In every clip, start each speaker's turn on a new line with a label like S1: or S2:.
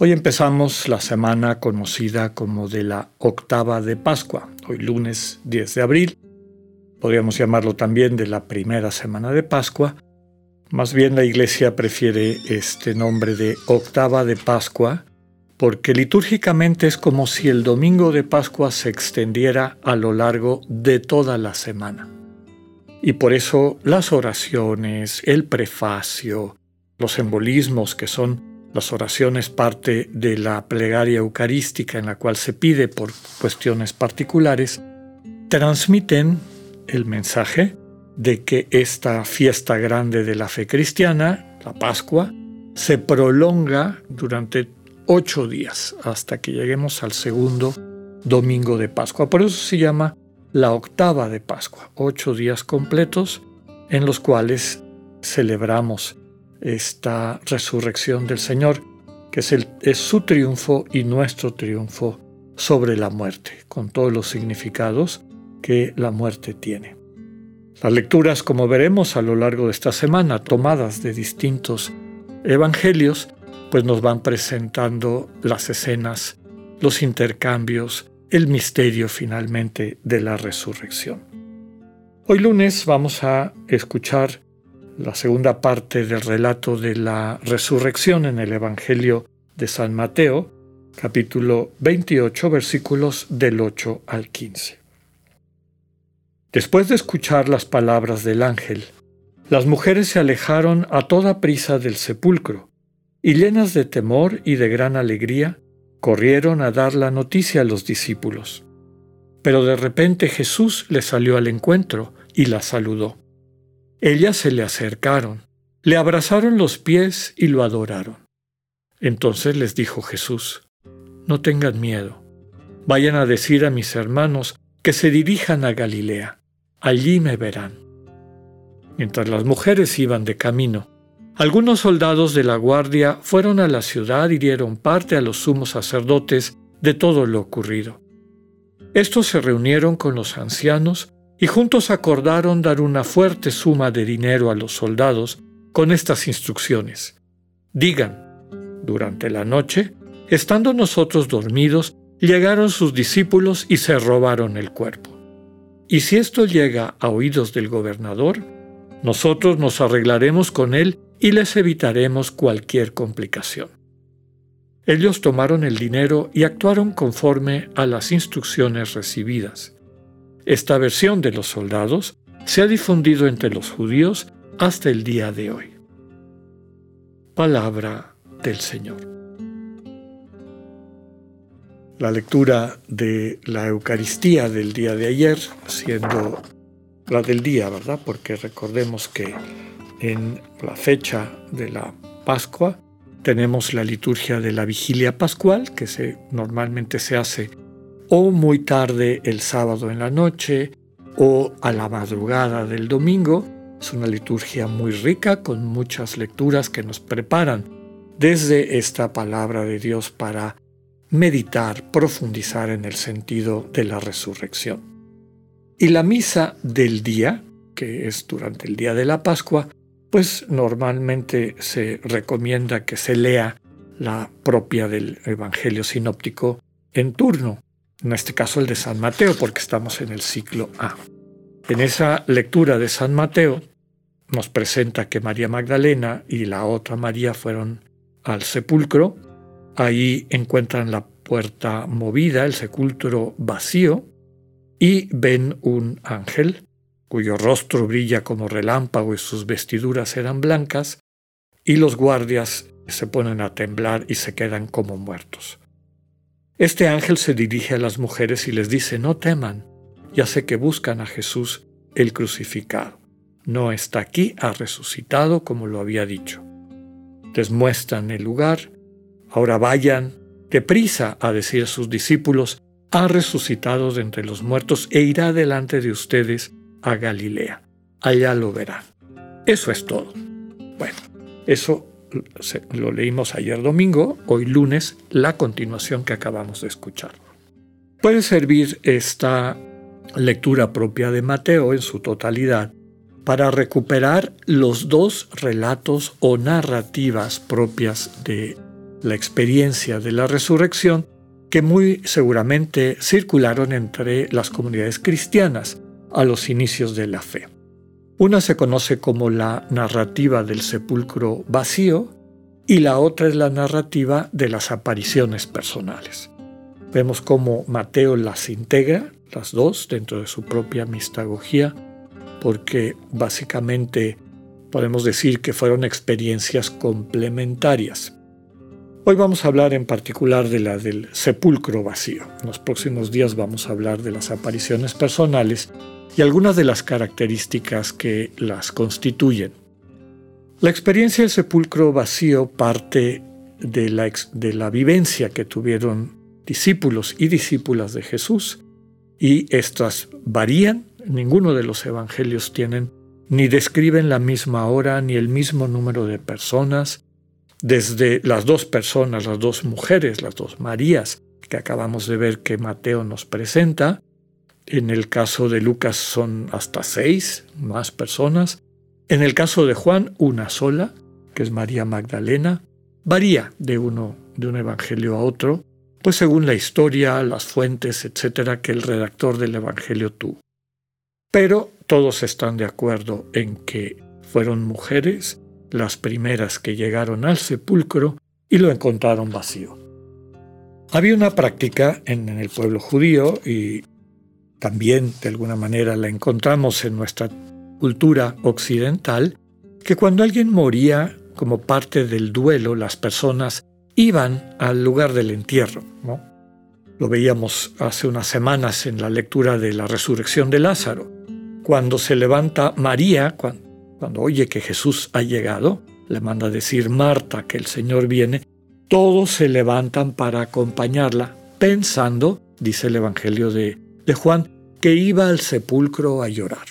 S1: Hoy empezamos la semana conocida como de la octava de Pascua, hoy lunes 10 de abril. Podríamos llamarlo también de la primera semana de Pascua. Más bien la iglesia prefiere este nombre de octava de Pascua porque litúrgicamente es como si el domingo de Pascua se extendiera a lo largo de toda la semana. Y por eso las oraciones, el prefacio, los simbolismos que son las oraciones parte de la plegaria eucarística en la cual se pide por cuestiones particulares, transmiten el mensaje de que esta fiesta grande de la fe cristiana, la Pascua, se prolonga durante ocho días hasta que lleguemos al segundo domingo de Pascua. Por eso se llama la octava de Pascua, ocho días completos en los cuales celebramos esta resurrección del Señor, que es, su triunfo y nuestro triunfo sobre la muerte, con todos los significados que la muerte tiene. Las lecturas, como veremos a lo largo de esta semana, tomadas de distintos evangelios, pues nos van presentando las escenas, los intercambios, el misterio finalmente de la resurrección. Hoy lunes vamos a escuchar la segunda parte del relato de la resurrección en el Evangelio de San Mateo, capítulo 28, versículos del 8 al 15. Después de escuchar las palabras del ángel, las mujeres se alejaron a toda prisa del sepulcro, y llenas de temor y de gran alegría, corrieron a dar la noticia a los discípulos. Pero de repente Jesús les salió al encuentro y la saludó. Ellas se le acercaron, le abrazaron los pies y lo adoraron. Entonces les dijo Jesús, No tengan miedo, vayan a decir a mis hermanos que se dirijan a Galilea, allí me verán. Mientras las mujeres iban de camino, algunos soldados de la guardia fueron a la ciudad y dieron parte a los sumos sacerdotes de todo lo ocurrido. Estos se reunieron con los ancianos y juntos acordaron dar una fuerte suma de dinero a los soldados con estas instrucciones. Digan, durante la noche, estando nosotros dormidos, llegaron sus discípulos y se robaron el cuerpo. Y si esto llega a oídos del gobernador, nosotros nos arreglaremos con él y les evitaremos cualquier complicación. Ellos tomaron el dinero y actuaron conforme a las instrucciones recibidas. Esta versión de los soldados se ha difundido entre los judíos hasta el día de hoy. Palabra del Señor. La lectura de la Eucaristía del día de ayer, siendo la del día, ¿verdad? Porque recordemos que en la fecha de la Pascua tenemos la liturgia de la vigilia pascual, que normalmente se hace o muy tarde el sábado en la noche o a la madrugada del domingo. Es una liturgia muy rica con muchas lecturas que nos preparan desde esta palabra de Dios para meditar, profundizar en el sentido de la resurrección. Y la misa del día, que es durante el día de la Pascua, pues normalmente se recomienda que se lea la propia del Evangelio sinóptico en turno, en este caso el de San Mateo, porque estamos en el ciclo A. En esa lectura de San Mateo nos presenta que María Magdalena y la otra María fueron al sepulcro, ahí encuentran la puerta movida, el sepulcro vacío, y ven un ángel cuyo rostro brilla como relámpago y sus vestiduras eran blancas, y los guardias se ponen a temblar y se quedan como muertos. Este ángel se dirige a las mujeres y les dice, no teman, ya sé que buscan a Jesús el crucificado. No está aquí, ha resucitado como lo había dicho. Les muestran el lugar, ahora vayan deprisa a decir a sus discípulos ha resucitado de entre los muertos e irá delante de ustedes a Galilea. Allá lo verán. Eso es todo. Bueno, eso lo leímos ayer domingo, hoy lunes, la continuación que acabamos de escuchar. Puede servir esta lectura propia de Mateo en su totalidad para recuperar los dos relatos o narrativas propias de la experiencia de la resurrección que muy seguramente circularon entre las comunidades cristianas a los inicios de la fe. Una se conoce como la narrativa del sepulcro vacío y la otra es la narrativa de las apariciones personales. Vemos cómo Mateo las integra, las dos, dentro de su propia mistagogía, porque básicamente podemos decir que fueron experiencias complementarias. Hoy vamos a hablar en particular de la del sepulcro vacío. En los próximos días vamos a hablar de las apariciones personales y algunas de las características que las constituyen. La experiencia del sepulcro vacío parte de la, de la vivencia que tuvieron discípulos y discípulas de Jesús y estas varían, ninguno de los evangelios tienen ni describen la misma hora ni el mismo número de personas, desde las dos personas, las dos mujeres, las dos Marías que acabamos de ver que Mateo nos presenta, en el caso de Lucas son hasta seis más personas. En el caso de Juan, una sola, que es María Magdalena. Varía de uno de un evangelio a otro, pues según la historia, las fuentes, etcétera, que el redactor del evangelio tuvo. Pero todos están de acuerdo en que fueron mujeres las primeras que llegaron al sepulcro y lo encontraron vacío. Había una práctica en, el pueblo judío y también de alguna manera la encontramos en nuestra cultura occidental, que cuando alguien moría como parte del duelo, las personas iban al lugar del entierro. Lo veíamos hace unas semanas en la lectura de la resurrección de Lázaro. Cuando se levanta María, cuando, cuando oye que Jesús ha llegado, le manda decir Marta que el Señor viene, todos se levantan para acompañarla, pensando, dice el Evangelio de de Juan que iba al sepulcro a llorar.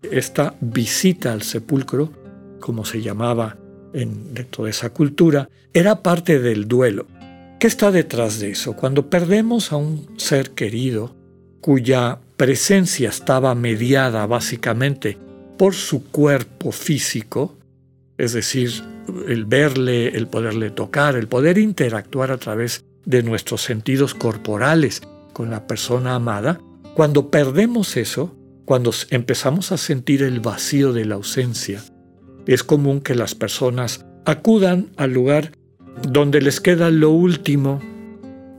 S1: Esta visita al sepulcro, como se llamaba en, dentro de esa cultura, era parte del duelo. ¿Qué está detrás de eso? Cuando perdemos a un ser querido, cuya presencia estaba mediada básicamente por su cuerpo físico, es decir, el verle, el poderle tocar, el poder interactuar a través de nuestros sentidos corporales con la persona amada, cuando perdemos eso, cuando empezamos a sentir el vacío de la ausencia, es común que las personas acudan al lugar donde les queda lo último,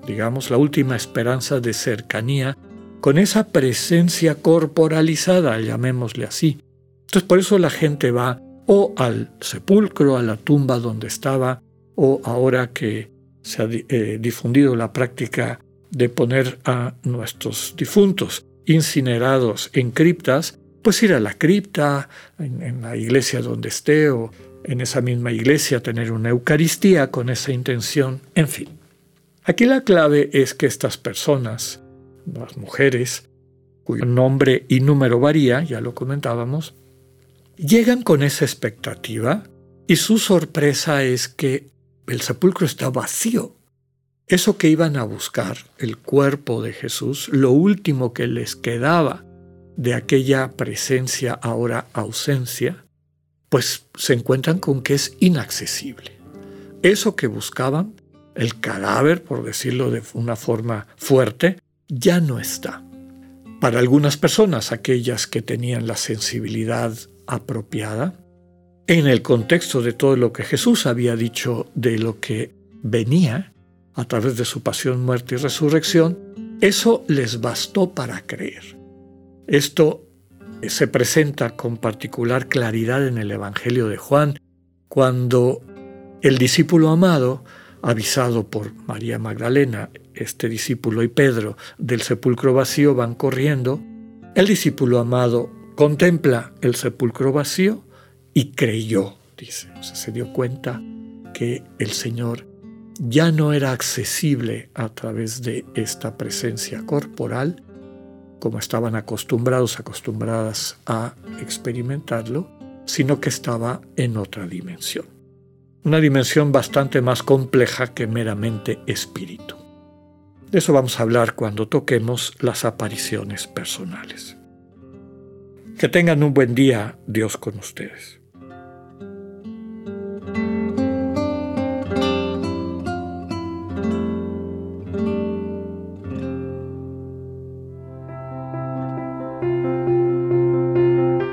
S1: digamos, la última esperanza de cercanía, con esa presencia corporalizada, llamémosle así. Entonces por eso la gente va o al sepulcro, a la tumba donde estaba, o ahora que se ha eh, difundido la práctica de poner a nuestros difuntos incinerados en criptas, pues ir a la cripta, en, la iglesia donde esté o en esa misma iglesia tener una Eucaristía con esa intención, en fin. Aquí la clave es que estas personas, las mujeres, cuyo nombre y número varía, ya lo comentábamos, llegan con esa expectativa y su sorpresa es que el sepulcro está vacío. Eso que iban a buscar, el cuerpo de Jesús, lo último que les quedaba de aquella presencia ahora ausencia, pues se encuentran con que es inaccesible. Eso que buscaban, el cadáver, por decirlo de una forma fuerte, ya no está. Para algunas personas, aquellas que tenían la sensibilidad apropiada, en el contexto de todo lo que Jesús había dicho de lo que venía, a través de su pasión, muerte y resurrección, eso les bastó para creer. Esto se presenta con particular claridad en el Evangelio de Juan, cuando el discípulo amado, avisado por María Magdalena, este discípulo y Pedro, del sepulcro vacío van corriendo, el discípulo amado contempla el sepulcro vacío y creyó, dice. se dio cuenta que el Señor ya no era accesible a través de esta presencia corporal, como estaban acostumbrados, acostumbradas a experimentarlo, sino que estaba en otra dimensión. Una dimensión bastante más compleja que meramente espíritu. De eso vamos a hablar cuando toquemos las apariciones personales. Que tengan un buen día, Dios con ustedes.